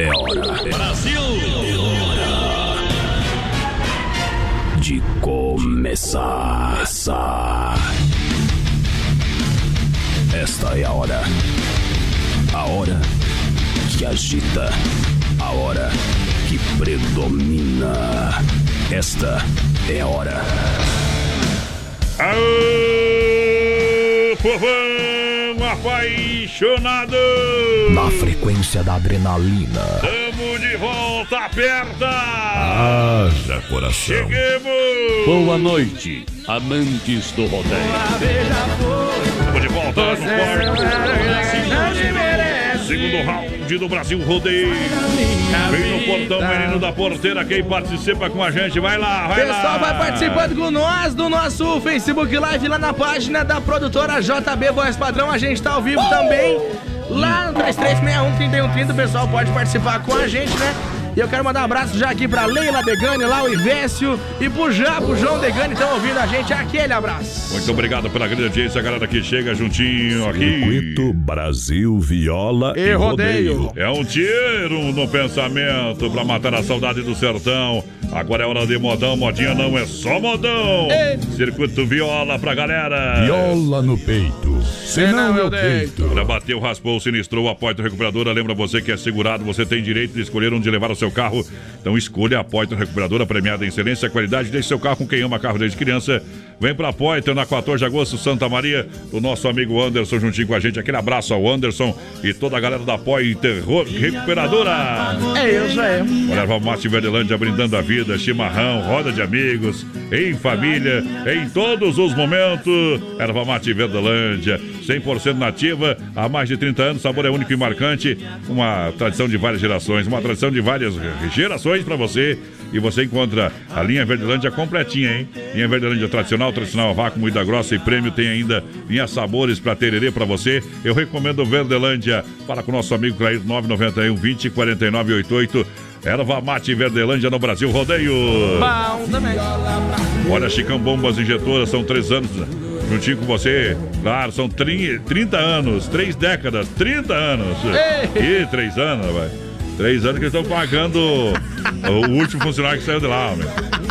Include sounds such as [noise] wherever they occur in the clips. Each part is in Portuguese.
É hora. Brasil! É hora de começar. Esta é a hora. A hora que agita. A hora que predomina. Esta é a hora. Aô, povão apaixonado! Na frequência da adrenalina. Tamo de volta, aperta! Haja coração. Cheguemos! Boa noite, amantes do rodeio. Tamo de volta no quarto. Segundo round do Brasil Rodeio. Vem no portão, menino da porteira. Quem participa com a gente, vai lá, vai lá. Pessoal, vai participando com nós do nosso Facebook Live lá na página da produtora JB Voz Padrão. A gente tá ao vivo também. Lá no 3361-3130, o pessoal pode participar com a gente, né? E eu quero mandar um abraço já aqui pra Leila Degani, lá o Ivécio, e pro Já, pro João Degani, estão ouvindo a gente. Aquele abraço. Muito obrigado pela grande audiência, a galera que chega juntinho aqui. Circuito Brasil Viola E e, rodeio. rodeio. É um tiro no pensamento pra matar a saudade do sertão. Agora é hora de modão, modinha não é só modão. Ei. Circuito viola pra galera. Viola no peito. Senão meu eu peito. Para bateu, raspou, sinistrou, a Poitra Recuperadora. Lembra você que é segurado, você tem direito de escolher onde levar o seu carro. Então escolha a Poitra Recuperadora, premiada em excelência e qualidade. Deixe seu carro com quem ama carro desde criança. Vem pra Poitra na 14 de agosto, Santa Maria. O nosso amigo Anderson juntinho com a gente. Aquele abraço ao Anderson e toda a galera da Poitra Recuperadora. É isso aí. Olha, Erva Mate Verdelândia brindando a vida, chimarrão, roda de amigos, em família, em todos os momentos. Erva Mate Verdelândia, 100% nativa, há mais de 30 anos, sabor é único e marcante, uma tradição de várias gerações, uma tradição de várias gerações para você. E você encontra a linha Verdelândia completinha, hein? Linha Verdelândia tradicional, tradicional vácuo, moída grossa e prêmio. Tem ainda linha sabores para tererê para você. Eu recomendo Verdelândia. Fala com o nosso amigo Clair 991 20 49 88. Erva Mate Verdelândia no Brasil Rodeio. Bom também. Olha, Chicão Bombas Injetoras, são três anos juntinho com você. Claro, são 30, 30 anos, três décadas, 30 anos. Ei. E três anos, vai. Três anos que eles estão pagando o último funcionário que saiu de lá, homem.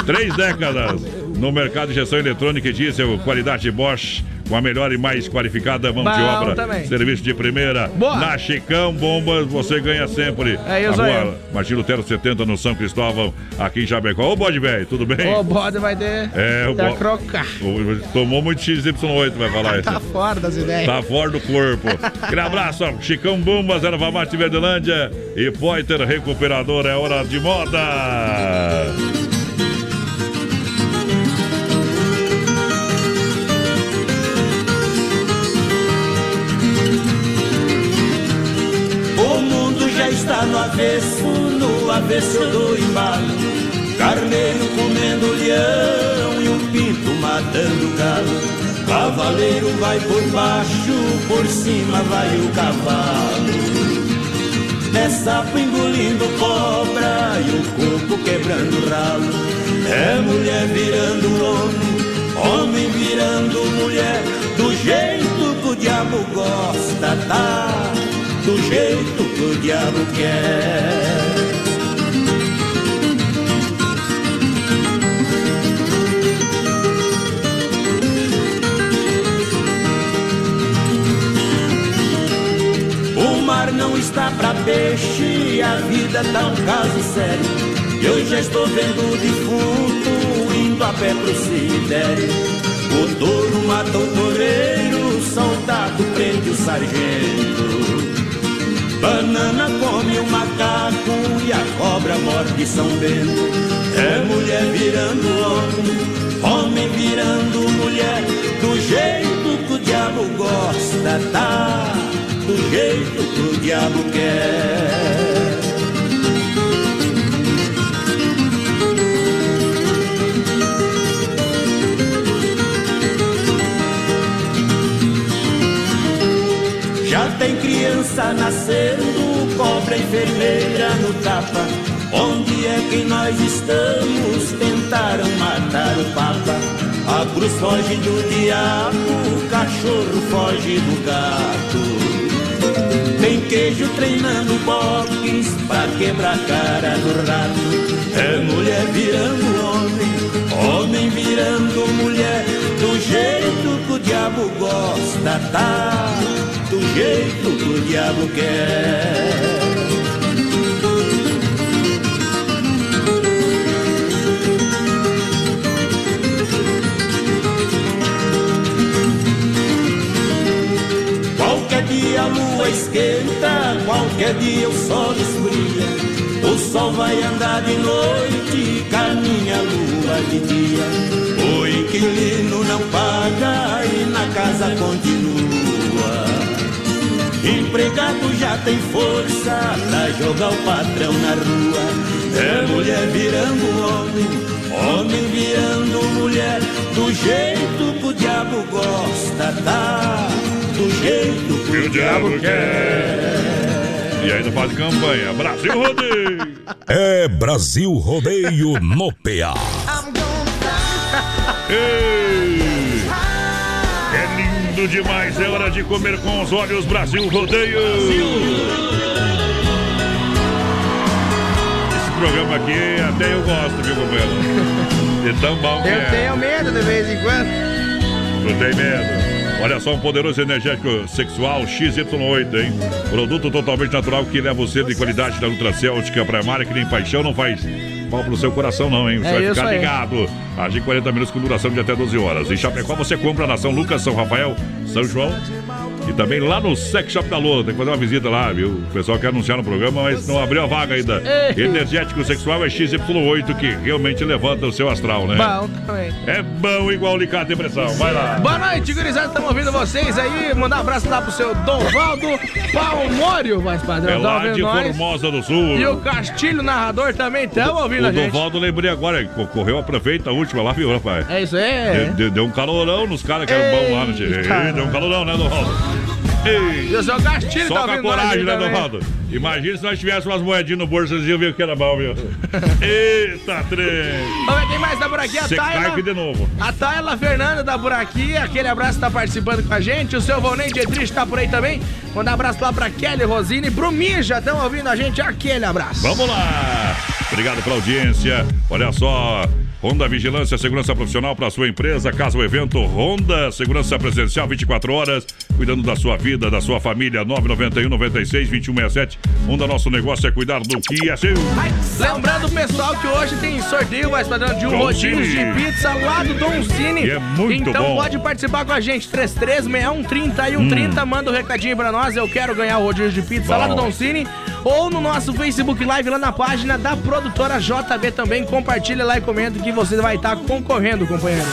Três décadas no mercado de gestão eletrônica e diesel, qualidade Bosch. Com a melhor e mais qualificada mão de Bom obra. também. Serviço de primeira. Boa. Na Chicão Bombas, você ganha sempre. É isso aí. rua Martim Lutero 70, no São Cristóvão, aqui em Chapecó. Ô, bode velho, tudo bem? O bode vai ter. É, o Vai bo- crocar. Tomou muito XY8, vai falar isso. [laughs] Tá fora das ideias. Tá fora do corpo. Aquele abraço, ó. Chicão Bombas, Erva Mate Verdelândia e Poiter Recuperador. É hora de moda. Está no avesso, no avesso do embalo. Carneiro comendo leão e um pinto matando galo. Cavaleiro vai por baixo, por cima vai o cavalo. É sapo engolindo cobra e o corpo quebrando ralo. É mulher virando homem, homem virando mulher. Do jeito que o diabo gosta, tá? Do jeito que o diabo quer. O mar não está pra peixe, a vida tá um caso sério. Eu já estou vendo o defunto indo a pé pro cemitério. O touro mata o toureiro, o soldado prende o sargento. Banana come o macaco e a cobra morde São Bento. É mulher virando homem, homem virando mulher. Do jeito que o diabo gosta, tá? Do jeito que o diabo quer. Criança nascendo, cobra enfermeira no tapa. Onde é que nós estamos? Tentaram matar o Papa. A cruz foge do diabo, o cachorro foge do gato. Queijo treinando homens pra quebrar a cara do rato. É mulher virando homem, homem virando mulher, do jeito que o diabo gosta, tá? Do jeito que o diabo quer. A lua esquenta, qualquer dia o sol esfria. O sol vai andar de noite, caminha a lua de dia. O inquilino não paga e na casa continua. Empregado já tem força pra jogar o patrão na rua. É mulher virando homem, homem virando mulher. Do jeito que o diabo gosta, tá? Do jeito que o diabo quer. E ainda faz campanha. Brasil Rodeio! É Brasil Rodeio no PA. [laughs] Ei! É lindo demais, é hora de comer com os olhos Brasil Rodeio! Esse programa aqui até eu gosto, viu, companheiro? De tão bom que Eu é. tenho medo de vez em quando. Não tem medo. Olha só, um poderoso energético sexual XY8, hein? Produto totalmente natural que leva você de qualidade da Nutracêutica pra Mara, que nem paixão não faz mal pro seu coração, não, hein? Você É vai ficar aí. ligado. Age 40 minutos com duração de até 12 horas. Em Chapecó você compra na São Lucas, São Rafael, São João. E também lá no Sex Shop da Lua. Tem que fazer uma visita lá, viu? O pessoal quer anunciar no programa, mas não abriu a vaga ainda. Ei. Energético sexual é XY8 que realmente levanta o seu astral, né? Bom também. É bom igual alicate e pressão. Vai lá. Boa noite, gurizada. Estamos ouvindo vocês aí. Mandar um abraço lá pro seu Donvaldo Palmório, mais É padrão. Tá lá de ouvindo nós? Formosa do Sul. E o Castilho Narrador também estamos ouvindo o a gente. Dovaldo, lembrei agora, correu a prefeita a última lá, viu, rapaz? É isso aí. Deu, deu- um calorão nos caras que eram bons lá, né? Deu um calorão, né, Dovaldo? Ei, E o seu Castilho só tá com coragem, né. Dovaldo? Imagina se nós tivéssemos umas moedinhas no bolso, vocês iam ver o que era bom, viu? Eita, trem! Vamos ver quem mais tá por aqui. A Tayla. de novo. A Tayla Fernanda tá por aqui. Aquele abraço tá participando com a gente. O seu Volney Dietrich tá por aí também. Mandar um abraço lá pra Kelly Rosine. Brumija estão ouvindo a gente. Aquele abraço. Vamos lá! Obrigado pela audiência. Olha só. Honda Vigilância, segurança profissional para sua empresa, casa ou evento. Honda, segurança presencial 24 horas, cuidando da sua vida, da sua família. 991 96 2167. Honda, nosso negócio é cuidar do que é seu. Lembrando o pessoal que hoje tem sorteio, mais padrão, de um Cine. de pizza lá do Don Cine. E é muito então bom. pode participar com a gente, 336130 e 130. Manda um recadinho pra nós, eu quero ganhar o rodízio de pizza lá do Bom. Don Cine. Ou no nosso Facebook Live, lá na página da produtora JB também. Compartilha lá e comenta que você vai estar concorrendo, companheiro.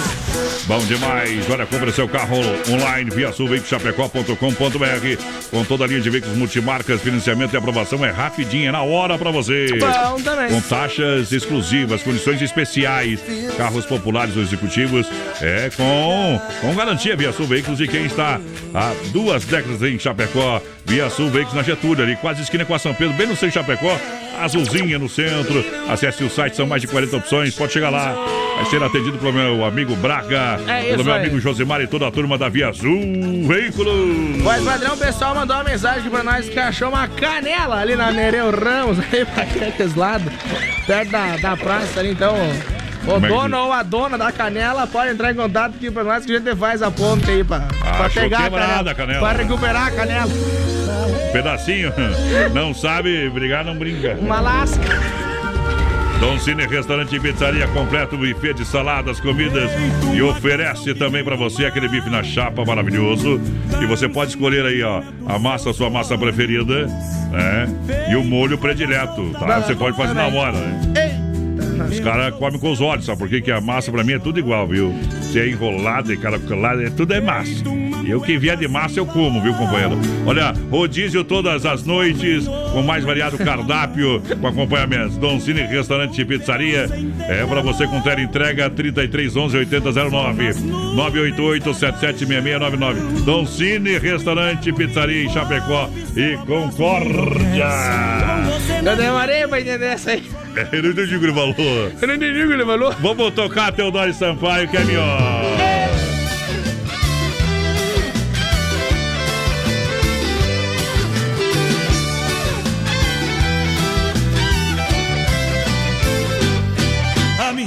Bom demais. Olha, compre seu carro online via sulveicochapecó.com.br com toda a linha de veículos multimarcas, financiamento e aprovação é rapidinho, é na hora para você. Bom também. Com taxas exclusivas, condições especiais, carros populares ou executivos, é com, com garantia Via Sul Veículos e quem está há duas décadas em Chapecó, Via Sul Veículos na Getúlio, ali quase esquina com a São Pedro, bem no centro de Chapecó, azulzinha no centro. Acesse o site, são mais de 40 opções, pode chegar lá. Vai ser atendido pelo meu amigo Braga, É pelo meu aí. amigo Josimar e toda a turma da Via Azul Veículos. Mas, padrão, o pessoal mandou uma mensagem pra nós que achou uma canela ali na Nereu Ramos, [laughs] aí pra aqueles lados, perto da, da praça ali, então. O Como é dono ou a dona da canela pode entrar em contato aqui pra nós que a gente faz a ponte aí pra, pra achou pegar a canela, a canela. Pra recuperar a canela. Pedacinho, [laughs] não sabe brigar, não brinca. Uma lasca. Dom Cine Restaurante e Pizzaria completo, buffet de saladas, comidas e oferece também para você aquele bife na chapa maravilhoso. E você pode escolher aí, ó, a massa, a sua massa preferida, né? E o molho predileto, tá? Você pode fazer na hora, né? Os caras comem com os olhos, sabe por quê? Que a massa pra mim é tudo igual, viu? Se é enrolada e caracolada, é, tudo é massa. E o que vier de massa eu como, viu, companheiro? Olha, rodízio todas as noites, com mais variado cardápio, com acompanhamento. Dom Cine Restaurante e Pizzaria. É pra você com tela entrega 3311 8009 988 776699. Dom Cine Restaurante Pizzaria em Chapecó e Concórdia. Eu demorei pra entender essa aí. [laughs] Eu não entendi o que ele falou. Eu não entendi o que ele falou. Vamos tocar Teodoro Sampaio, que é melhor.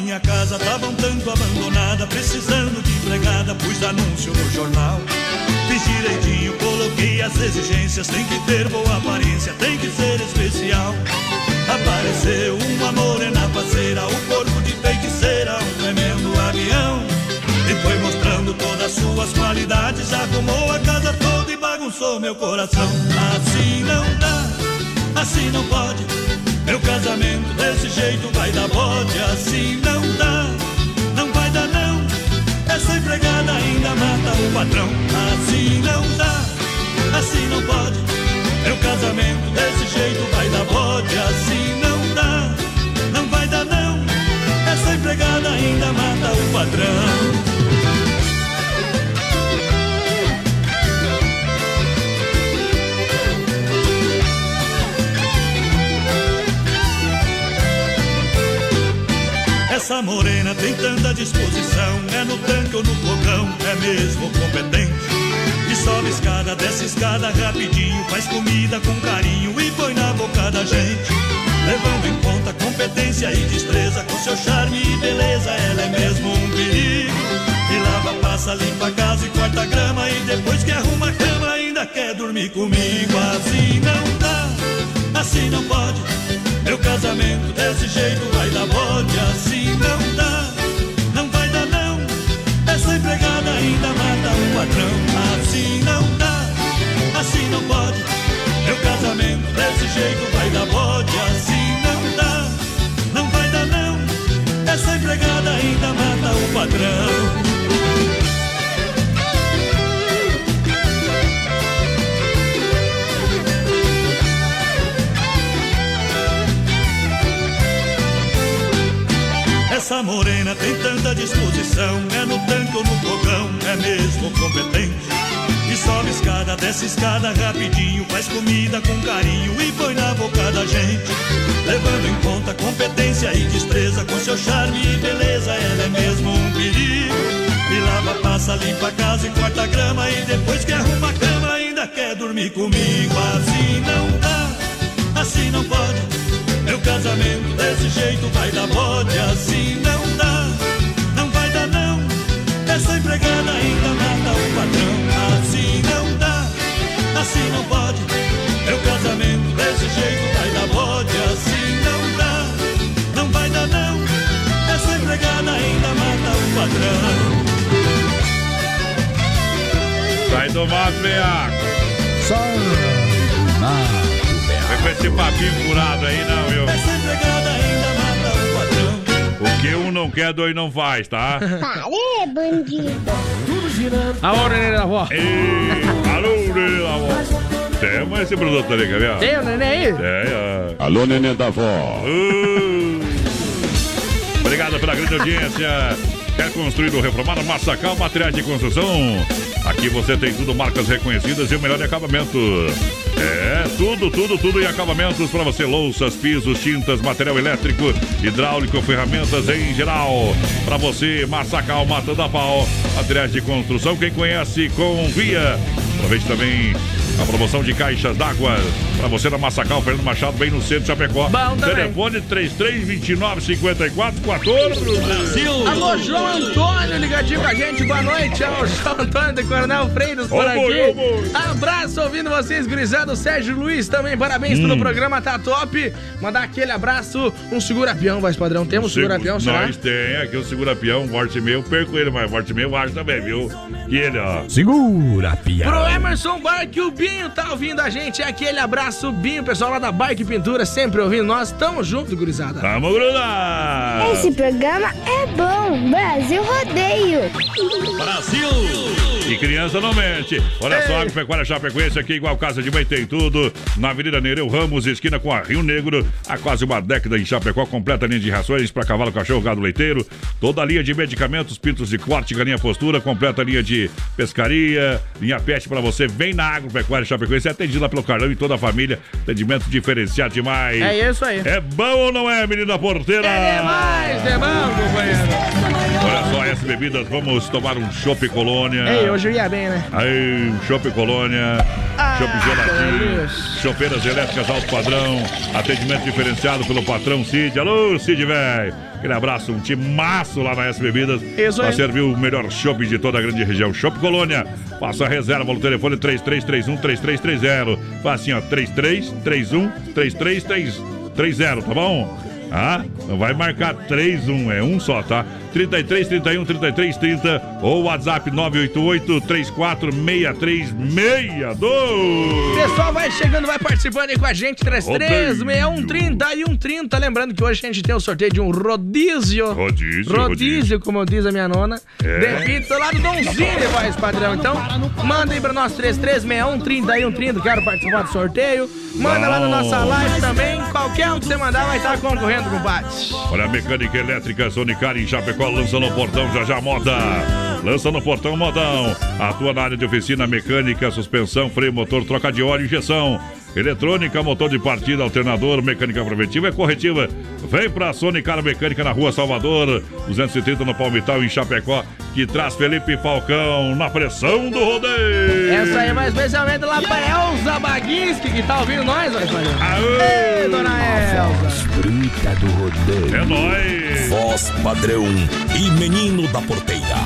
minha casa tava um tanto abandonada, precisando de empregada, pus anúncio no jornal. Fiz direitinho, coloquei as exigências, tem que ter boa aparência, tem que ser especial. Apareceu morena parceira, o corpo de feiticeira, um tremendo avião. E foi mostrando todas as suas qualidades, arrumou a casa toda e bagunçou meu coração. Assim não dá, assim não pode. Meu casamento desse jeito vai dar bode, assim não dá, não vai dar não. Essa empregada ainda mata o patrão, assim não dá, assim não pode. Meu casamento desse jeito vai dar bode, assim não empregada ainda mata o patrão. Essa morena tem tanta disposição, é no tanque ou no fogão, é mesmo competente. E sobe escada, desce escada rapidinho, faz comida com carinho e põe na boca da gente. Comigo. Assim não dá, assim não pode. Meu casamento desse jeito vai dar bode, assim não dá, não vai dar não. Essa empregada ainda mata o patrão, assim não dá, assim não pode. Meu casamento desse jeito vai dar bode, assim não dá, não vai dar não. Essa empregada ainda mata o patrão. Essa morena tem tanta disposição, é no tanque ou no fogão, é mesmo competente. E sobe escada, desce escada rapidinho, faz comida com carinho e põe na boca da gente. Levando em conta competência e destreza, com seu charme e beleza, ela é mesmo um perigo. E lava, passa, limpa a casa e corta grama, e depois que arruma a cama ainda quer dormir comigo. Assim não dá, assim não pode. Meu casamento desse jeito vai dar bode, assim assim não pode. Meu casamento desse jeito vai dar bode, assim não dá, não vai dar não. Essa empregada ainda mata o patrão. Sai do mato, veaco. Sai do mato. Vem com esse papinho furado aí, não, viu? Essa empregada ainda mata o patrão. O que um não quer, dois não faz, tá? Aê, bandido. A hora, né, da? Ei, alô, da avó. Temos esse produto ali, quer ver? Tem o neném aí? É, ó. Alô, neném da avó. Uh. Obrigado pela grande audiência. Quer construir ou reformar? Massacal Materiais de Construção. Aqui você tem tudo, marcas reconhecidas e o melhor acabamento. É, tudo, tudo, tudo em acabamentos para você. Louças, pisos, tintas, material elétrico, hidráulico, ferramentas em geral. Para você, Massacal Matando a Pau. Materiais de construção, quem conhece, confia. Aproveite também a promoção de caixas d'água para você na Massacal, Fernando Machado, bem no centro de Chapecó. Bom. Telefone 3329 54 14. Brasil! Alô, João Antônio, ligadinho com a gente. Boa noite. É o João Antônio do Coronel Freitas por Ô, aqui. Abraço ouvindo vocês, gurizado. Sérgio Luiz também, parabéns Hum. pelo programa, tá top. Mandar aquele abraço. Um segura-peão, voz padrão. Temos segura-peão, será? Nós tem aqui o segura-peão, morte e meio, perco ele, mas morte e meio eu acho também, viu? E ele, ó. Segura, pia. Pro Emerson Barque, o Binho tá ouvindo a gente. Aquele abraço, Binho, pessoal lá da Barque Pintura, sempre ouvindo nós. Tamo junto, gurizada. Tamo grudado! Esse programa é bom. Brasil Rodeio. E criança não mente. Olha só, Agropecuária Chapecoense aqui, igual Casa de Mãe tem tudo. Na Avenida Nereu Ramos, esquina com a Rio Negro. Há quase uma década em Chapecó, completa linha de rações para cavalo, cachorro, gado leiteiro. Toda a linha de medicamentos, pintos de corte, galinha postura, completa linha de pescaria, linha pet para você. Vem na Agropecuária Chapecoense, é atendido lá pelo Carlão e toda a família. Atendimento diferenciado demais. É isso aí. É bom ou não é, menina porteira? É demais, é bom, companheiro. Olha só, S Bebidas, vamos tomar um chopp colônia. Ei, hoje eu ia bem, né? Aí, Chopp Colônia, Chopp Geladinho, delícia. chopeiras elétricas alto padrão, atendimento diferenciado pelo patrão Cid. Alô, Cid, velho. Aquele abraço, um timaço lá na S Bebidas. Isso Pra aí. servir o melhor chopp de toda a grande região. Chopp Colônia. Faça a reserva no telefone 3331-3330. Faça assim, ó, 3331-3330, tá bom? Ah, não vai marcar 31, é um só, tá? 33 31 33 30 ou WhatsApp 988 34 63 62. Pessoal, vai chegando, vai participando aí com a gente. 336130 e 130. Lembrando que hoje a gente tem o sorteio de um rodízio. Rodízio, Rodízio, como diz a minha nona. É. De pizza lá do Donzinho, voz padrão. Então, manda aí pra nós 336130 e 130. Quero participar do sorteio. Manda lá na nossa live também. Qualquer um que você mandar vai estar concorrendo, compadre. Olha a mecânica elétrica Sonicar em Chapecó lança no portão já já moda. Lança no portão modão. Atua na área de oficina mecânica, suspensão, freio, motor, troca de óleo, injeção. Eletrônica, motor de partida, alternador, mecânica preventiva e corretiva. Vem pra Sonicar Mecânica na rua Salvador, 230 no Palmital, em Chapecó, que traz Felipe Falcão na pressão do rodeio. Essa aí vai especialmente lá pra Elza Baguinski, que tá ouvindo nós, padrão. Aê! Ei, dona Elza. Bruta do rodeio. É nóis! Voz padrão e menino da porteira.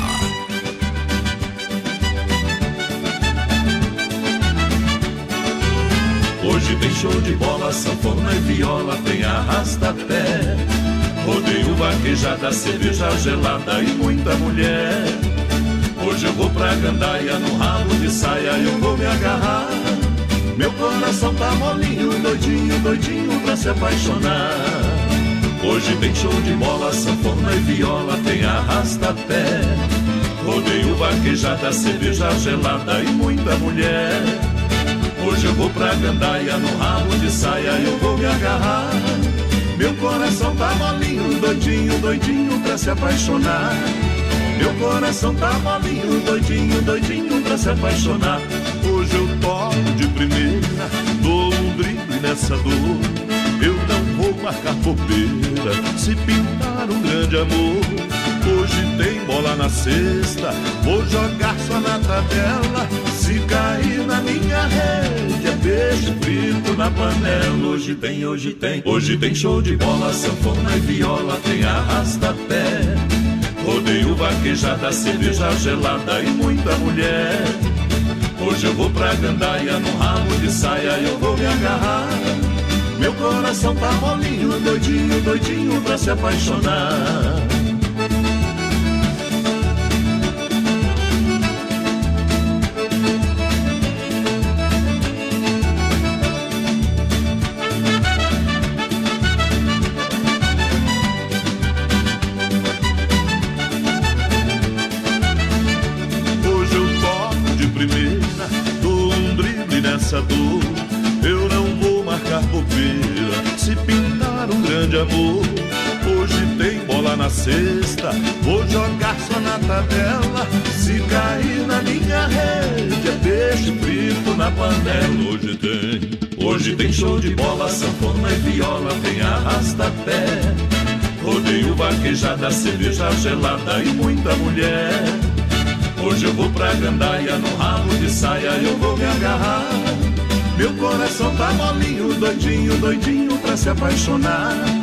Hoje tem show de bola, sanfona e viola, tem arrasta-pé. Rodeio vaquejada, cerveja gelada e muita mulher. Hoje eu vou pra gandaia, no rabo de saia eu vou me agarrar. Meu coração tá molinho, doidinho, doidinho pra se apaixonar. Hoje tem show de bola, sanfona e viola, tem arrasta-pé. Rodeio vaquejada, cerveja gelada e muita mulher. Hoje eu vou pra gandaia, no rabo de saia eu vou me agarrar. Meu coração tá molinho, doidinho, doidinho pra se apaixonar. Meu coração tá molinho, doidinho, doidinho pra se apaixonar. Hoje eu toco de primeira, dou um drible nessa dor. Eu não vou marcar bobeira se pintar um grande amor. Hoje tem bola na cesta, vou jogar só na tabela. Se cair na minha rede, é peixe frito na panela. Hoje tem, hoje tem, hoje tem show de bola, sanfona e viola, tem arrasta-pé. Rodeio vaquejada, cerveja gelada e muita mulher. Hoje eu vou pra gandaia, no rabo de saia eu vou me agarrar. Meu coração tá molinho, doidinho, doidinho pra se apaixonar. Cesta, vou jogar só na tabela. Se cair na minha rede, é peixe frito na panela. Hoje tem, hoje tem show de bola, sanfona e viola, tem arrasta-pé. Rodeio vaquejada, cerveja gelada e muita mulher. Hoje eu vou pra gandaia, no rabo de saia eu vou me agarrar. Meu coração tá molinho, doidinho, doidinho pra se apaixonar.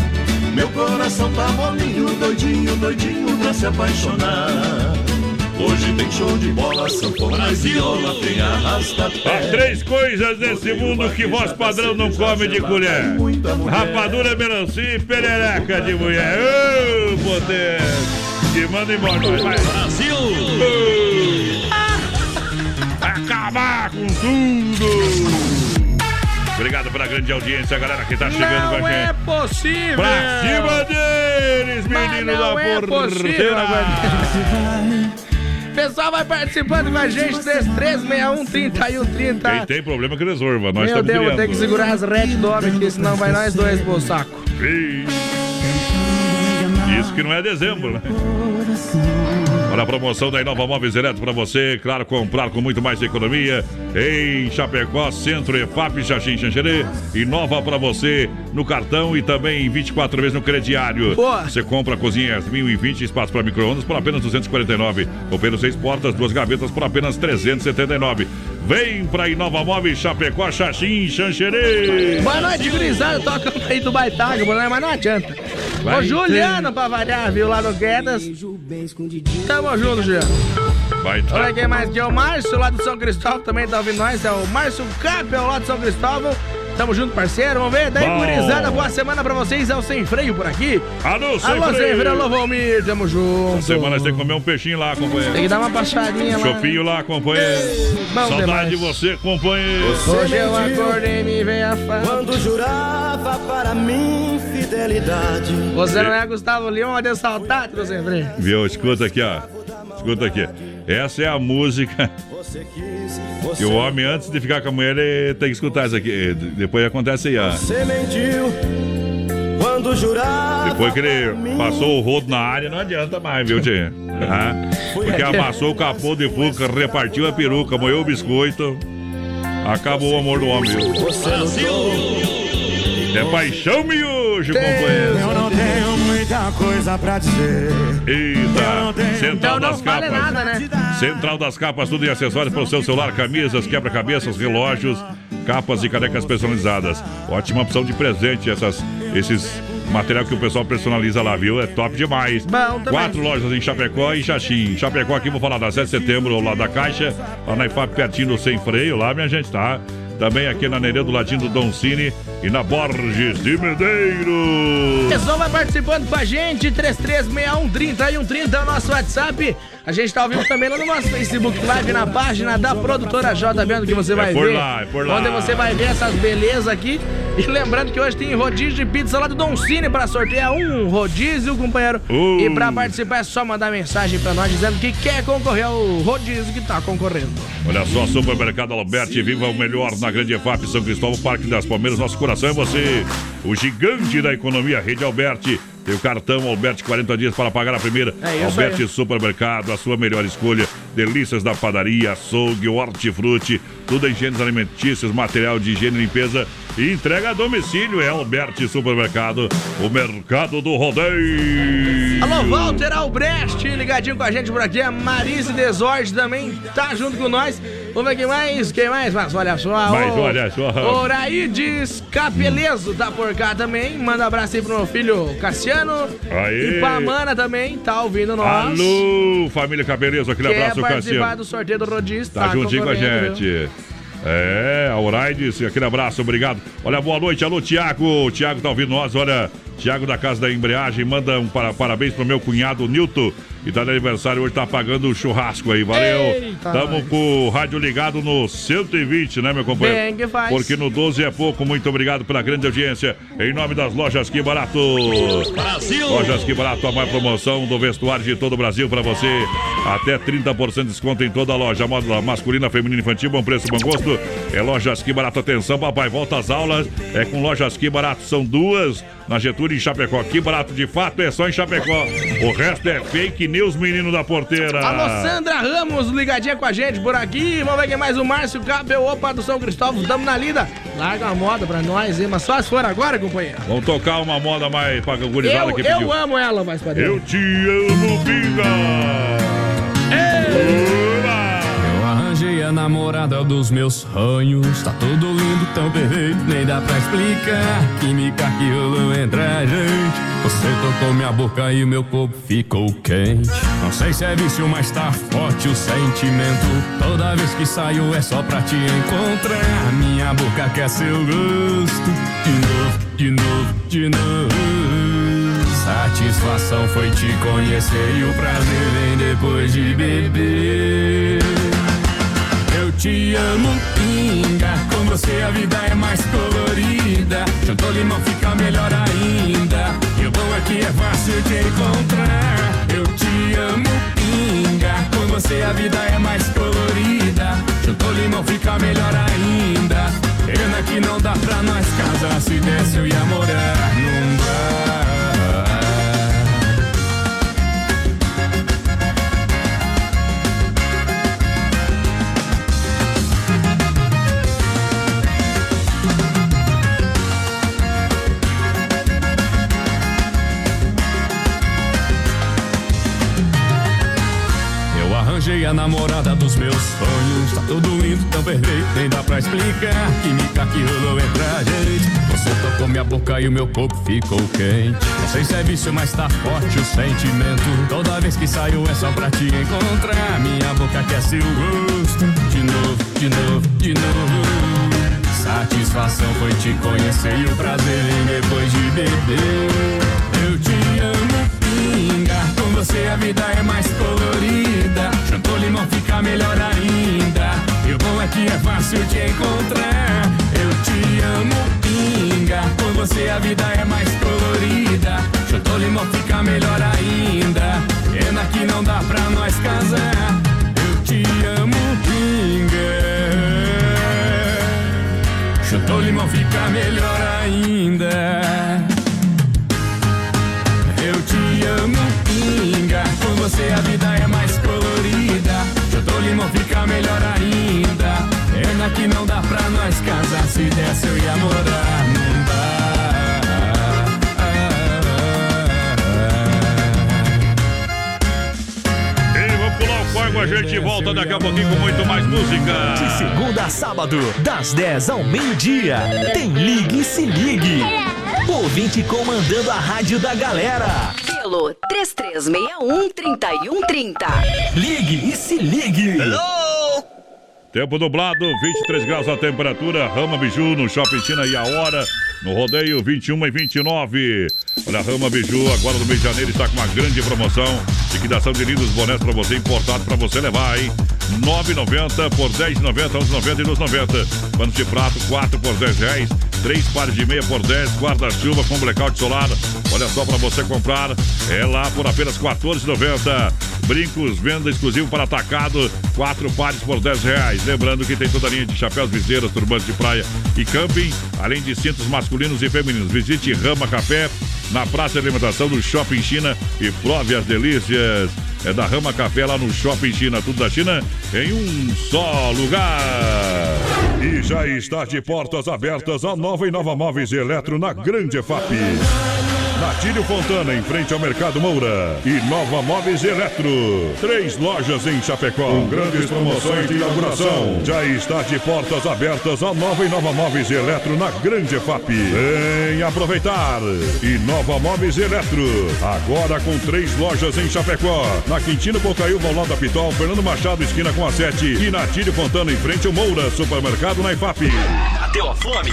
Meu coração tá molinho, doidinho, doidinho pra se apaixonar. Hoje tem show de bola, sanfona e viola, tem arrasta-pé. As três coisas nesse mundo que voz padrão não come de colher: rapadura, melancia e perereca de mulher. Ô, poder! Que manda embora, vai. Brasil! Vai acabar com tudo! Obrigado pela grande audiência, galera que tá chegando com Não a é gente. possível! Pra cima deles, menino não da é possível, porteira! Pessoal, vai participando com a gente, 3361 3130. Quem tem problema que resolva, nós Meu estamos Deus, vou ter criando. que segurar as red do homem aqui, senão vai nós dois pro saco. Isso que não é dezembro, né? Olha a promoção da Inova Móveis Eletro para você, claro, comprar com muito mais economia. Em Chapecó, Centro EFAP, Xaxim Xanxerê. Inova para você no cartão e também 24 vezes no crediário. Boa. Você compra a cozinha Yasmin e 20 espaço para micro-ondas por apenas 249. Roupeiro seis portas, duas gavetas por apenas 379. Vem pra Inova Móveis Chapecó, Xaxim Xanxerê. Boa noite, gurizada. Toca aí do Baitaga, mas não adianta. Vai Ô, Juliano, pra variar, viu, lá no Guedas. Tamo junto, Juliano. Vai tá. Olha quem mais aqui é o Márcio, lá do São Cristóvão, também tá ouvindo nós. É o Márcio Capel, lá do São Cristóvão. Tamo junto, parceiro. Vamos ver. Daí, Bom. gurizada, boa semana pra vocês. É o Sem Freio por aqui. Alô, sem Alô, Sem freio. Freio, alô, Valmir. Tamo junto. Semana você tem que comer um peixinho lá, Tem companheiro. que dar uma passadinha lá. Chopinho lá, companheiro. Bom Saudade demais. de você, companheiro. Hoje eu acordei e me veio a fama. Quando jurava para mim fidelidade. Você não é Gustavo Leão, olha saudade do Sem Freio. Viu? Escuta aqui, ó. Escuta aqui. Essa é a música que o homem, antes de ficar com a mulher, ele tem que escutar isso aqui. Depois acontece aí, ó. você mentiu. Quando jurava. Depois que ele passou o rodo na área, não adianta mais, viu, Tchê? Ah, porque amassou o capô de fuca, repartiu a peruca, moeu o biscoito. Acabou o amor do homem, viu? Lutou. É paixão miojo, companheiro. Muita coisa pra dizer. Eita, Central Então não das vale Capas. nada, né? Central das Capas, tudo em acessórios para o seu celular, camisas, quebra-cabeças, relógios, capas e canecas personalizadas. Ótima opção de presente, essas, esses material que o pessoal personaliza lá, viu? É top demais. Bom. Quatro lojas em Chapecó e Xaxim. Chapecó aqui, vou falar da 7 de setembro, lá da Caixa, lá na IFAP, pertinho do Sem Freio, lá, minha gente, tá? Também aqui na Nereu do ladinho do Dom Cine e na Borges de Medeiros. pessoal vai participando com a gente, 336130 é o nosso WhatsApp. A gente tá ao vivo também lá no nosso Facebook Live, na página da produtora J, vendo que você vai por ver. lá, é por lá. Onde você vai ver essas belezas aqui. E lembrando que hoje tem rodízio de pizza lá do Dom Cine pra sortear um rodízio, companheiro. Uh. E pra participar é só mandar mensagem pra nós dizendo que quer concorrer ao rodízio que tá concorrendo. Olha só, Supermercado Alberti, viva o melhor na Grande EFAP São Cristóvão, Parque das Palmeiras. Nosso coração é você, o gigante da economia, Rede Alberti. Tem o cartão Alberti 40 dias para pagar a primeira. É Alberti. Supermercado, a sua melhor escolha. Delícias da padaria, açougue, hortifruti, tudo em higienes alimentícios, material de higiene e limpeza. E entrega a domicílio é Alberti Supermercado, o mercado do rodeio. Alô, Walter Albrecht, ligadinho com a gente por aqui. A Marise Desorde também tá junto com nós. Vamos ver quem mais, quem mais? Mas olha só. Mas o- olha só. Oraides Capelezo tá por cá também. Manda um abraço aí pro meu filho Cassiano. Aê. E pra Mana também, tá ouvindo nós. Alô, família Cabelezo, aquele Quer abraço, participar Cassiano. do sorteio do Rodízio, Tá juntinho com a viu? gente. É, a Oraides, aquele abraço, obrigado. Olha, boa noite, alô, Tiago. O Tiago tá ouvindo nós, olha. Tiago da Casa da Embreagem, manda um para, parabéns pro meu cunhado Nilton. E tá de aniversário hoje, tá pagando o churrasco aí, valeu. Eita, Tamo nós. com o rádio ligado no 120, né, meu companheiro? Bem que faz. Porque no 12 é pouco, muito obrigado pela grande audiência. Em nome das lojas Que Barato. Brasil! Lojas Que Barato, a maior promoção do vestuário de todo o Brasil para você. Até 30% de desconto em toda a loja. Moda masculina, feminina, infantil, bom preço, bom gosto. É Lojas Que Barato. Atenção, papai, volta às aulas. É com Lojas Que Barato. São duas na Getúlio e em Chapecó. Que Barato, de fato, é só em Chapecó. O resto é fake news, menino da porteira. Alô, Sandra Ramos, ligadinha com a gente por aqui. Vamos ver quem mais. O Márcio Capel, opa, do São Cristóvão. Tamo na lida. Larga a moda pra nós, hein? Mas só se for agora, companheiro. Vamos tocar uma moda mais pra gurizada Eu, que eu pediu. amo ela, mais padrão. Eu te amo, pinga. Oba! A namorada dos meus sonhos. Tá tudo lindo, tão perfeito, nem dá pra explicar. Química que rolou entre a gente. Você tocou minha boca e meu corpo ficou quente. Não sei se é vício, mas tá forte o sentimento. Toda vez que saio é só pra te encontrar. Minha boca quer seu gosto. De novo, de novo, de novo. Satisfação foi te conhecer e o prazer vem depois de beber. Te amo, pinga. Com você a vida é mais colorida. Juntou limão fica melhor ainda. E o bom é que é fácil de encontrar. Eu te amo, pinga. Com você a vida é mais colorida. Juntou limão fica melhor ainda. Pena que não dá pra nós casar. Se desse eu ia morar num bar. Namorada dos meus sonhos. Tá tudo lindo, tão perfeito, nem dá pra explicar. Química que rolou entre a gente. Você tocou minha boca e o meu corpo ficou quente. Não sei se é vício, mas tá forte o sentimento. Toda vez que saio é só pra te encontrar. Minha boca aquece o gosto. De novo, de novo, de novo. Satisfação foi te conhecer e o prazer em depois de beber. Eu te. Com você a vida é mais colorida. Juntou limão fica melhor ainda. E o bom é que é fácil de encontrar. Eu te amo, pinga. Com você a vida é mais colorida. Juntou limão fica melhor ainda. Pena que não dá pra nós casar. Eu te amo, pinga. Chutou limão fica melhor ainda. Casar. Se desse eu ia morar, não Ei, vamos pular o fogo, a gente volta daqui a pouquinho com muito mais música. De segunda a sábado, das 10 ao meio-dia, tem Ligue e Se Ligue. Ouvinte comandando a rádio da galera. Pelo 3361-3130. Ligue e Se Ligue. Tempo nublado, 23 graus a temperatura, Rama Biju no Shopping China e a hora no rodeio 21 e 29. Olha, a Rama Biju agora no mês de janeiro está com uma grande promoção. Liquidação de lindos bonés para você importado para você levar, hein? 9,90 por 10,90, 11,90 e 2,90. Panos de prato, 4 por 10 reais. 3 pares de meia por 10, guarda-chuva com blackout solar. Olha só para você comprar, é lá por apenas 14,90. Brincos, venda exclusivo para atacado, 4 pares por 10 reais. Lembrando que tem toda a linha de chapéus, viseiras, turbantes de praia e camping, além de cintos masculinos e femininos. Visite Rama Café na Praça de Alimentação do Shopping China e prove as delícias. É da Rama Café lá no Shopping China, tudo da China em um só lugar. E já está de portas abertas a nova e nova Móveis Eletro na Grande EFAP. Natílio Fontana, em frente ao Mercado Moura. E Nova Móveis Eletro. Três lojas em Chapecó. Com grandes promoções de inauguração. Já está de portas abertas a nova e nova Móveis Eletro na Grande EFAP. Vem aproveitar. E Nova Móveis Eletro. Agora com três lojas em Chapecó. Na Quintino Bocaiúva, ao lado da Pitol, Fernando Machado, esquina com a 7. E Natílio Fontana, em frente ao Moura. Supermercado na EFAP. Bateu a fome?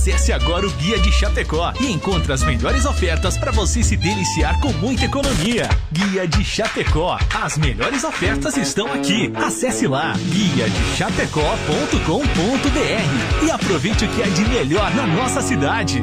Acesse agora o Guia de Chapecó e encontre as melhores ofertas para você se deliciar com muita economia. Guia de Chapecó. As melhores ofertas estão aqui. Acesse lá guiadechapecó.com.br e aproveite o que é de melhor na nossa cidade.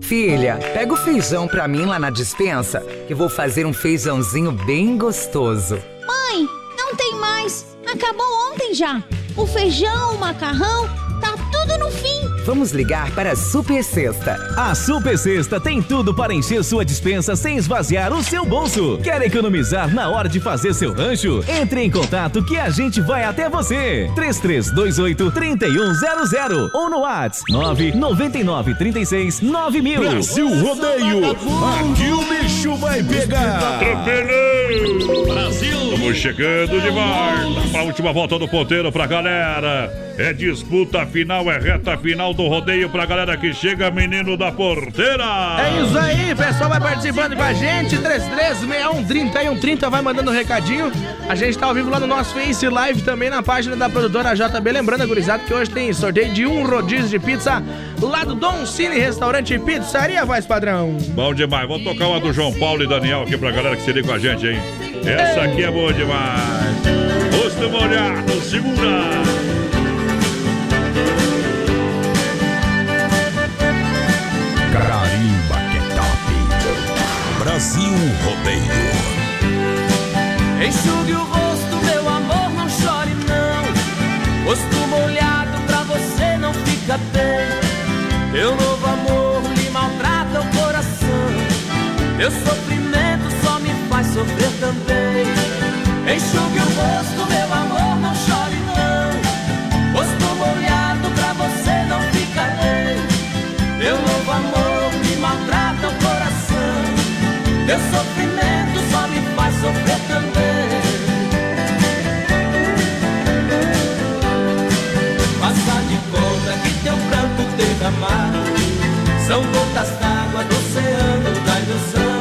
Filha, pega o feijão pra mim lá na dispensa, que vou fazer um feijãozinho bem gostoso. Mãe, não tem mais. Acabou ontem já. O feijão, o macarrão, tá tudo no fim. Vamos ligar para a Super Sexta. A Super Sexta tem tudo para encher sua dispensa sem esvaziar o seu bolso. Quer economizar na hora de fazer seu rancho? Entre em contato que a gente vai até você. 3328 3100 ou no WhatsApp 999 36 9000. Brasil Rodeio. Aqui o bicho vai pegar. Brasil! Estamos chegando demais para a última volta do ponteiro pra galera. É disputa final, é reta final do rodeio pra galera que chega, menino da porteira. É isso aí, pessoal vai participando com a gente, 33613130, vai mandando um recadinho. A gente tá ao vivo lá no nosso Face Live também na página da produtora JB. Lembrando, gurizada, que hoje tem sorteio de um rodízio de pizza lá do Dom Cine Restaurante e Pizzaria Voz Padrão. Bom demais, vamos tocar uma do João Paulo e Daniel aqui pra galera que se liga com a gente, hein? Essa aqui é boa demais. Rosto molhado, segura. Brasil Rodeio. Enxugue o rosto, meu amor, não chore não. Rosto molhado pra você não fica bem. Teu novo amor lhe maltrata o coração. Teu sofrimento só me faz sofrer também. Enxugue o rosto, meu amor, não chore não. Rosto molhado pra você não fica bem. Teu novo amor teu sofrimento só me faz sofrer também. Faça de conta que teu pranto derramado são gotas d'água do oceano da ilusão.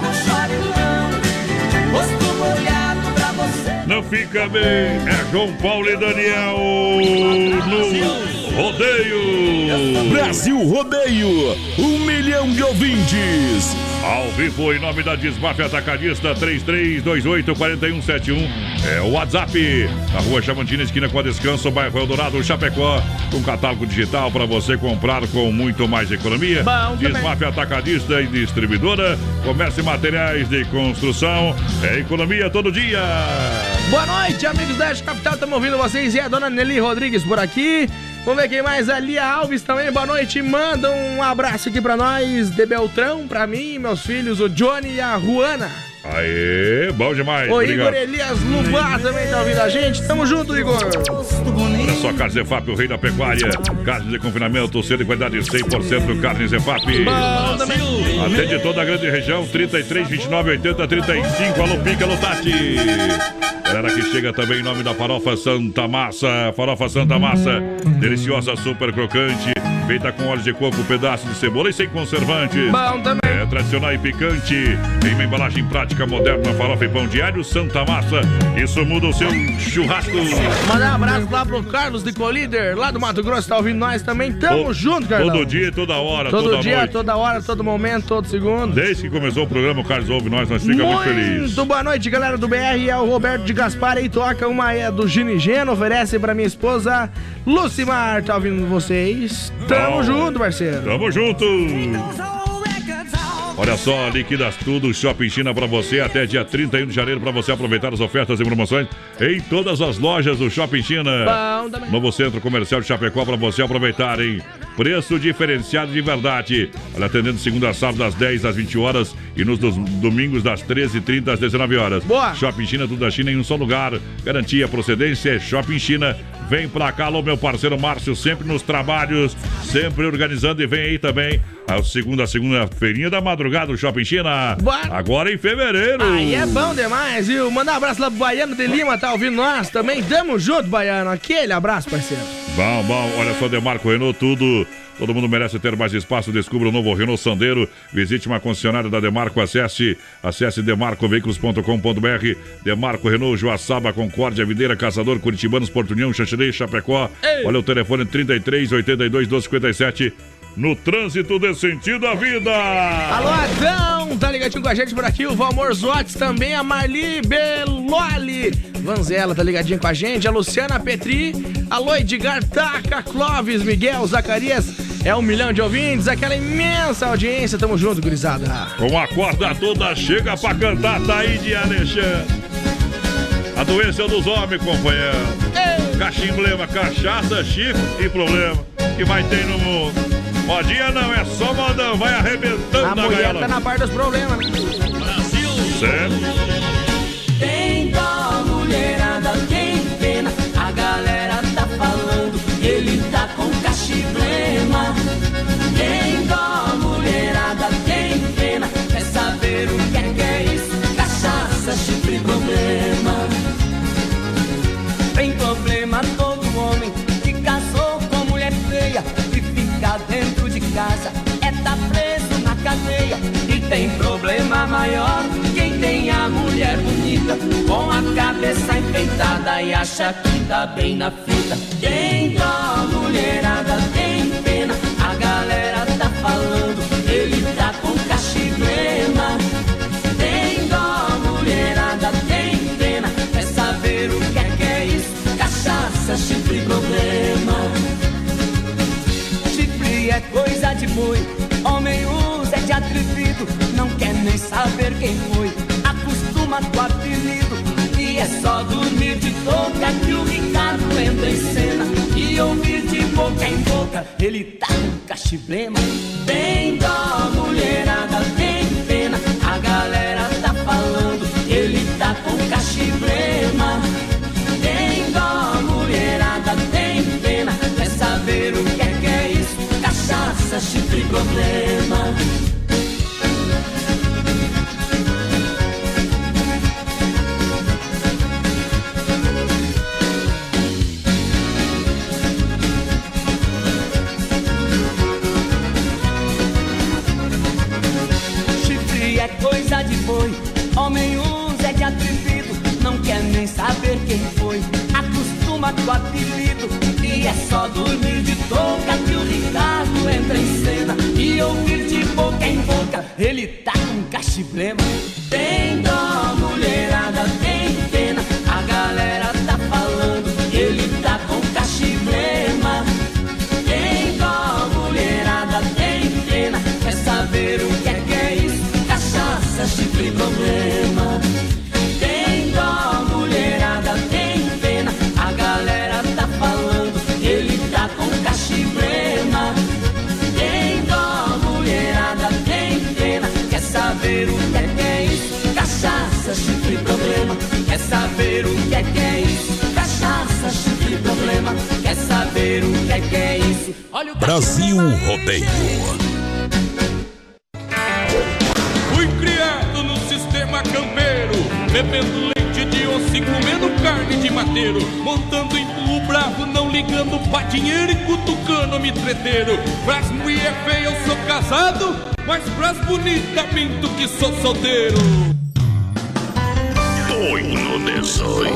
Não chore não Rosto molhado pra você Não fica bem, é João Paulo e Daniel no Rodeio. Brasil Rodeio, um milhão de ouvintes. Ao vivo, em nome da Desmafia Atacadista 3328-4171. É o WhatsApp. Na rua Chamantina, esquina com a Descanso, bairro Eldorado, Chapecó. Um catálogo digital para você comprar com muito mais economia. Bom. Desmafia Atacadista e Distribuidora. Comércio e materiais de construção. É economia todo dia. Boa noite, amigos da Capital, estamos ouvindo vocês e a dona Nelly Rodrigues por aqui. Vamos ver quem mais, a Alves também, boa noite, manda um abraço aqui pra nós, de Beltrão, pra mim, meus filhos, o Johnny e a Ruana. Aê, bom demais. O Obrigado. Igor Elias Lubar também tá ouvindo a gente, tamo junto, Igor. Olha só, Carne Zefap, o rei da pecuária. Carne de confinamento, selo de qualidade 100% Carne Zefap. Atende toda a grande região, 33, 29, 80, 35. Alô, Pica, alô, Tati. Galera que chega também em nome da Farofa Santa Massa. Farofa Santa Massa, deliciosa, super crocante. Feita com óleo de coco, pedaço de cebola e sem conservantes. Bom também. É tradicional e picante. Em uma embalagem prática, moderna, farofa e pão diário, Santa Massa. Isso muda o seu churrasco. Mandar um abraço lá pro Carlos de Colíder, lá do Mato Grosso, tá ouvindo nós também. Tamo To- junto, Carlão. Todo dia, toda hora, Todo toda dia, noite. toda hora, todo momento, todo segundo. Desde que começou o programa, o Carlos ouve nós, nós ficamos muito felizes. Muito boa noite, galera do BR. É o Roberto de Gaspar aí, toca uma é do Gino e Geno, oferece pra minha esposa Lucimar. Tá ouvindo vocês? Tamo Bom. junto, parceiro. Tamo junto! Olha só, liquidas tudo, Shopping China pra você até dia 31 de janeiro pra você aproveitar as ofertas e promoções em todas as lojas do Shopping China. Novo Centro Comercial de Chapecó pra você aproveitar, hein? Preço diferenciado de verdade. Olha, atendendo segunda a sábado das 10 às 20 horas e nos domingos das 13h30 às 19 horas. Boa. Shopping China, tudo da China em um só lugar. Garantia, procedência é Shopping China. Vem pra cá, alô, meu parceiro Márcio, sempre nos trabalhos, sempre organizando e vem aí também a segunda, segunda feirinha da madrugada do Shopping China. Bora. Agora em fevereiro. Aí é bom demais, viu? Mandar um abraço lá pro Baiano de Lima, tá ouvindo nós também. Tamo junto, Baiano. Aquele abraço, parceiro. Bom, bom, olha só, Demarco Renault, tudo. Todo mundo merece ter mais espaço. Descubra o novo Renault Sandeiro. Visite uma concessionária da Demarco. Acesse, acesse demarcoveículos.com.br. Demarco Renault, Joaçaba, Concórdia, Videira, Caçador, Curitibanos, Porto União, Xaxerê, Chapecó. Ei. Olha o telefone 33 82 12 57. no trânsito de sentido à vida. Alô, Adão, tá ligadinho com a gente por aqui, o Valmor Zotes também, a Marli Beloli, Vanzela tá ligadinho com a gente, a Luciana Petri, alô, Edgar Taca, Clóvis, Miguel, Zacarias, é um milhão de ouvintes, aquela imensa audiência, tamo junto, gurizada. Com a corda toda, chega pra cantar, tá aí de Alexandre. A doença dos homens, companheiro. Cachimblema, cachaça, chifre e problema que vai ter no mundo. Modinha não, é só modão, vai arrebentando A a, mulher gaiola. tá na parte dos problemas, né? Certo? Tem problema maior quem tem a mulher bonita com a cabeça enfeitada e acha que tá bem na fita. Tem dó, mulherada, tem pena. A galera tá falando, ele tá com cachiblema. Tem dó, mulherada, tem pena. Quer saber o que é que é isso? Cachaça, chifre, problema. Chifre é coisa de boi, atrevido, não quer nem saber quem foi, acostuma com apelido, e é só dormir de touca que o Ricardo entra em cena, e ouvir de boca em boca, ele tá com cachiblema. Tem dó, mulherada, tem pena, a galera tá falando, ele tá com cachiblema. Pras bonitas minto que sou solteiro. Foi no 18.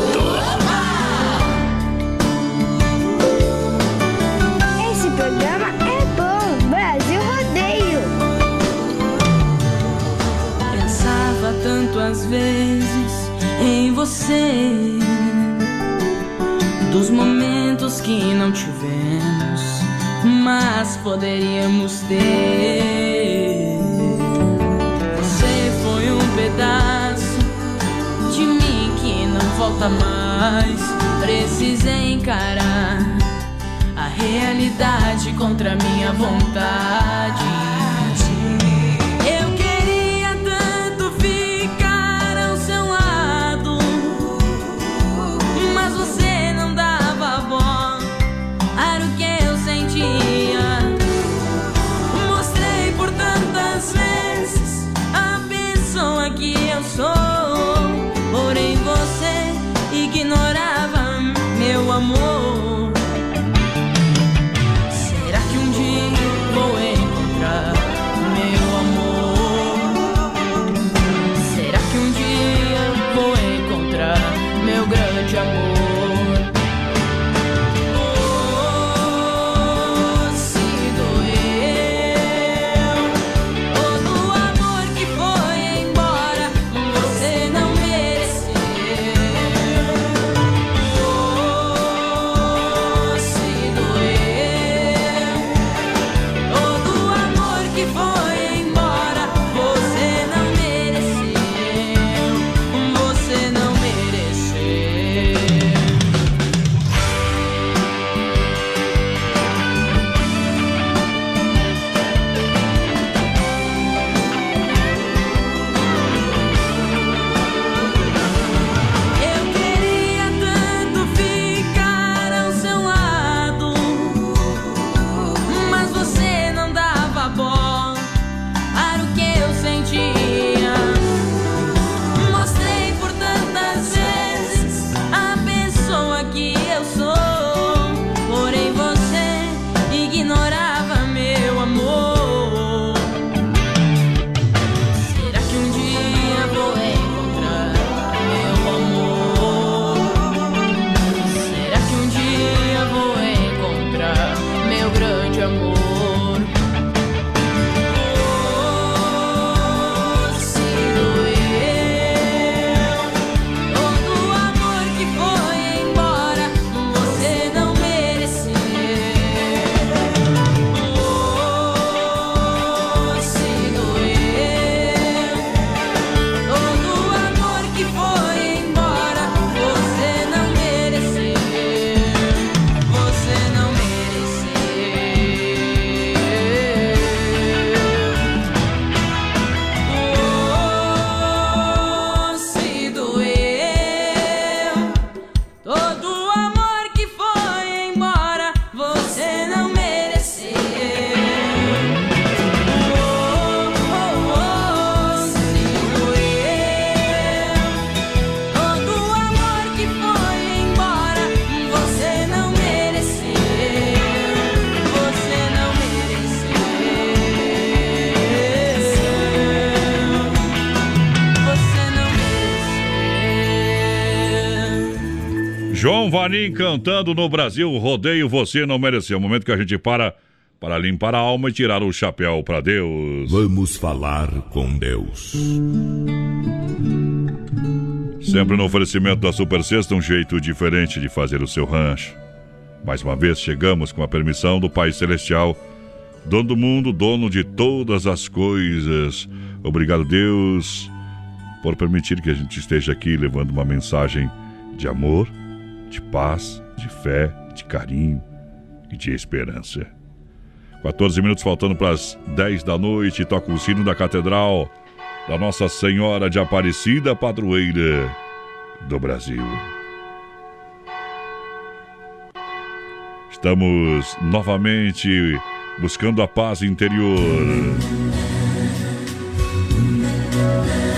Esse programa é bom. Brasil Rodeio. Pensava tanto às vezes em você, dos momentos que não tivemos, mas poderíamos ter. Pedaço de mim que não volta mais. Precisei encarar a realidade contra minha vontade. João Vanim cantando no Brasil, rodeio você não mereceu. O momento que a gente para para limpar a alma e tirar o chapéu para Deus. Vamos falar com Deus. Sempre no oferecimento da Super Sexta, um jeito diferente de fazer o seu rancho. Mais uma vez chegamos com a permissão do Pai Celestial, dono do mundo, dono de todas as coisas. Obrigado, Deus, por permitir que a gente esteja aqui levando uma mensagem de amor, de paz, de fé, de carinho e de esperança. 14 minutos faltando para as 10 da noite, toca o sino da Catedral da Nossa Senhora de Aparecida, padroeira do Brasil. Estamos novamente buscando a paz interior.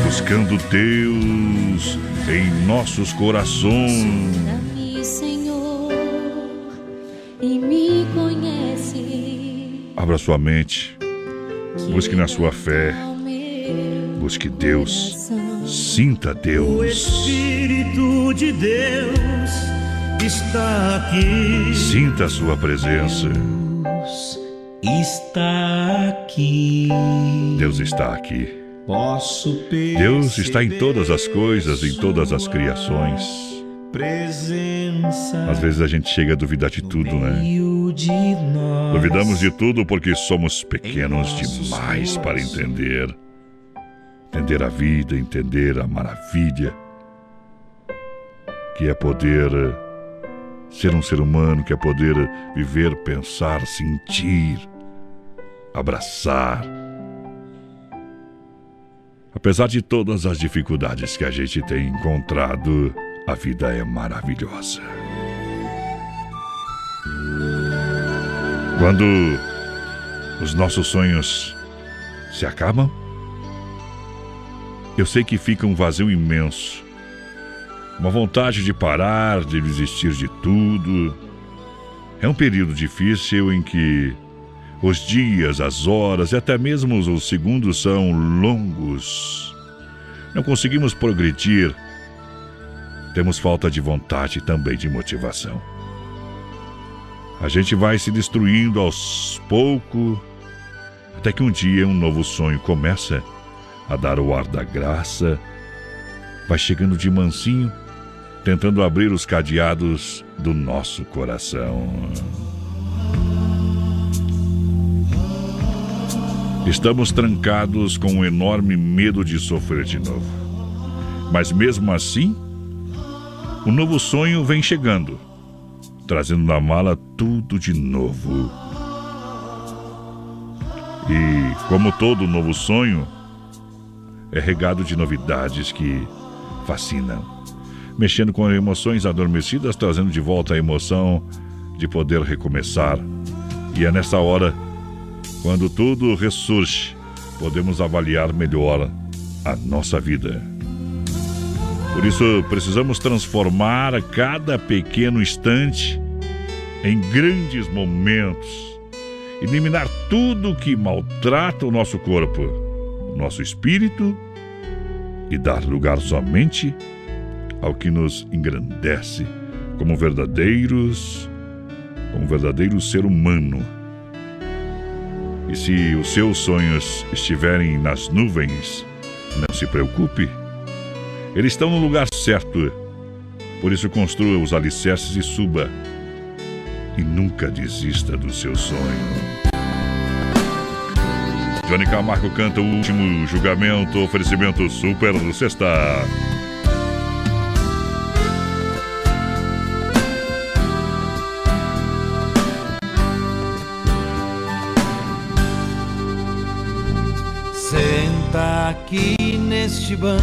Buscando Deus em nossos corações. Abra sua mente, busque na sua fé, busque Deus, sinta O Deus, Espírito de Deus está aqui. sinta a sua presença. Está aqui. Deus está aqui. Posso Deus está em todas as coisas, em todas as criações. Às vezes a gente chega a duvidar de tudo, né? De nós. Duvidamos de tudo porque somos pequenos demais para entender. Entender a vida, entender a maravilha que é poder eh, ser um ser humano, que é poder viver, pensar, sentir, abraçar. Apesar de todas as dificuldades que a gente tem encontrado, a vida é maravilhosa. Quando os nossos sonhos se acabam, eu sei que fica um vazio imenso. Uma vontade de parar, de desistir de tudo. É um período difícil em que os dias, as horas e até mesmo os segundos são longos. Não conseguimos progredir. Temos falta de vontade e também de motivação. A gente vai se destruindo aos poucos, até que um dia um novo sonho começa a dar o ar da graça, vai chegando de mansinho, tentando abrir os cadeados do nosso coração. Estamos trancados com um enorme medo de sofrer de novo. Mas mesmo assim, o novo sonho vem chegando, trazendo na mala tudo de novo. E, como todo novo sonho, é regado de novidades que fascinam, mexendo com emoções adormecidas, trazendo de volta a emoção de poder recomeçar. E é nessa hora, quando tudo ressurge, podemos avaliar melhor a nossa vida. Por isso, precisamos transformar cada pequeno instante em grandes momentos. Eliminar tudo que maltrata o nosso corpo, o nosso espírito e dar lugar somente ao que nos engrandece como verdadeiros, como verdadeiro ser humano. E se os seus sonhos estiverem nas nuvens, não se preocupe. Eles estão no lugar certo. Por isso construa os alicerces e suba. E nunca desista do seu sonho. Johnny Camargo canta o último julgamento, oferecimento Super Sexta. Senta aqui neste banco,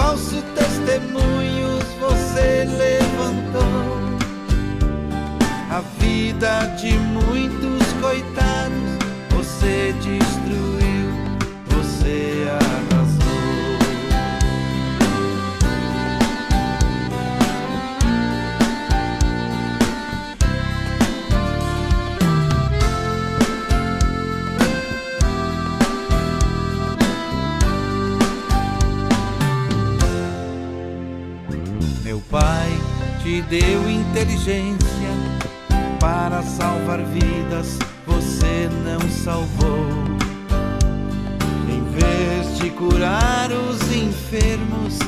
falso testemunhos, você levantou a vida de muitos coitados. Você destruiu, deu inteligência para salvar vidas, você não salvou. Em vez de curar os enfermos,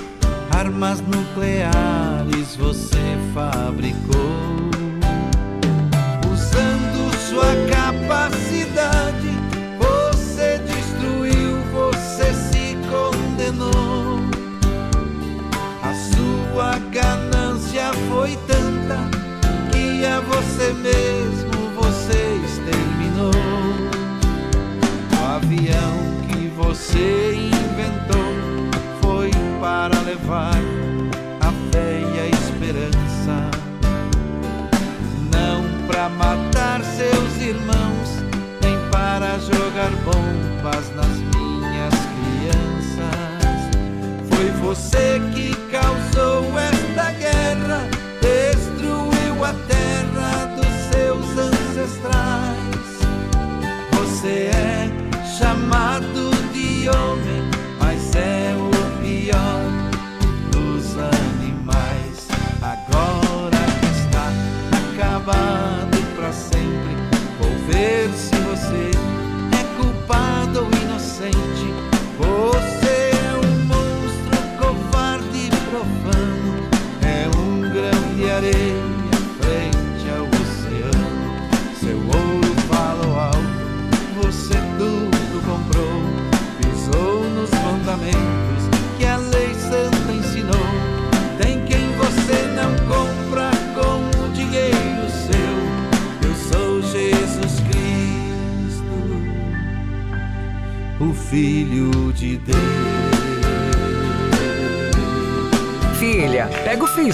armas nucleares você fabricou. Usando sua capacidade, mesmo você exterminou. O avião que você inventou foi para levar a fé e a esperança, não para matar seus irmãos, nem para jogar bombas nas minhas crianças. Foi você que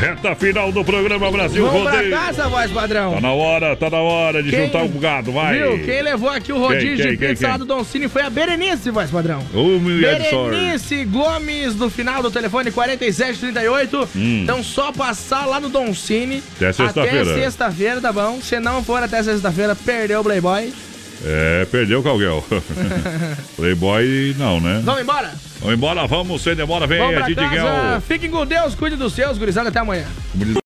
Reta final do programa Brasil Vamos pra Rodeio. casa, voz padrão. Tá na hora, tá na hora de Quem- juntar um bocado, vai. Viu? Quem levou aqui o rodízio Quem, quem, de pizza lá do Don Cine foi a Berenice, voz padrão. Sorte. Berenice Gomes, do final do telefone 4738. Hum. Então só passar lá no Don Cine. Até sexta-feira. Até sexta-feira, tá bom? Se não for até sexta-feira, perdeu o Playboy. É, perdeu o Calguel. [laughs] Playboy, não, né? Vamos embora? Vamos embora, vamos, sem demora, vem Vamos a pra Didi casa. Guel. Fiquem com Deus, cuide dos seus, gurizada. Até amanhã.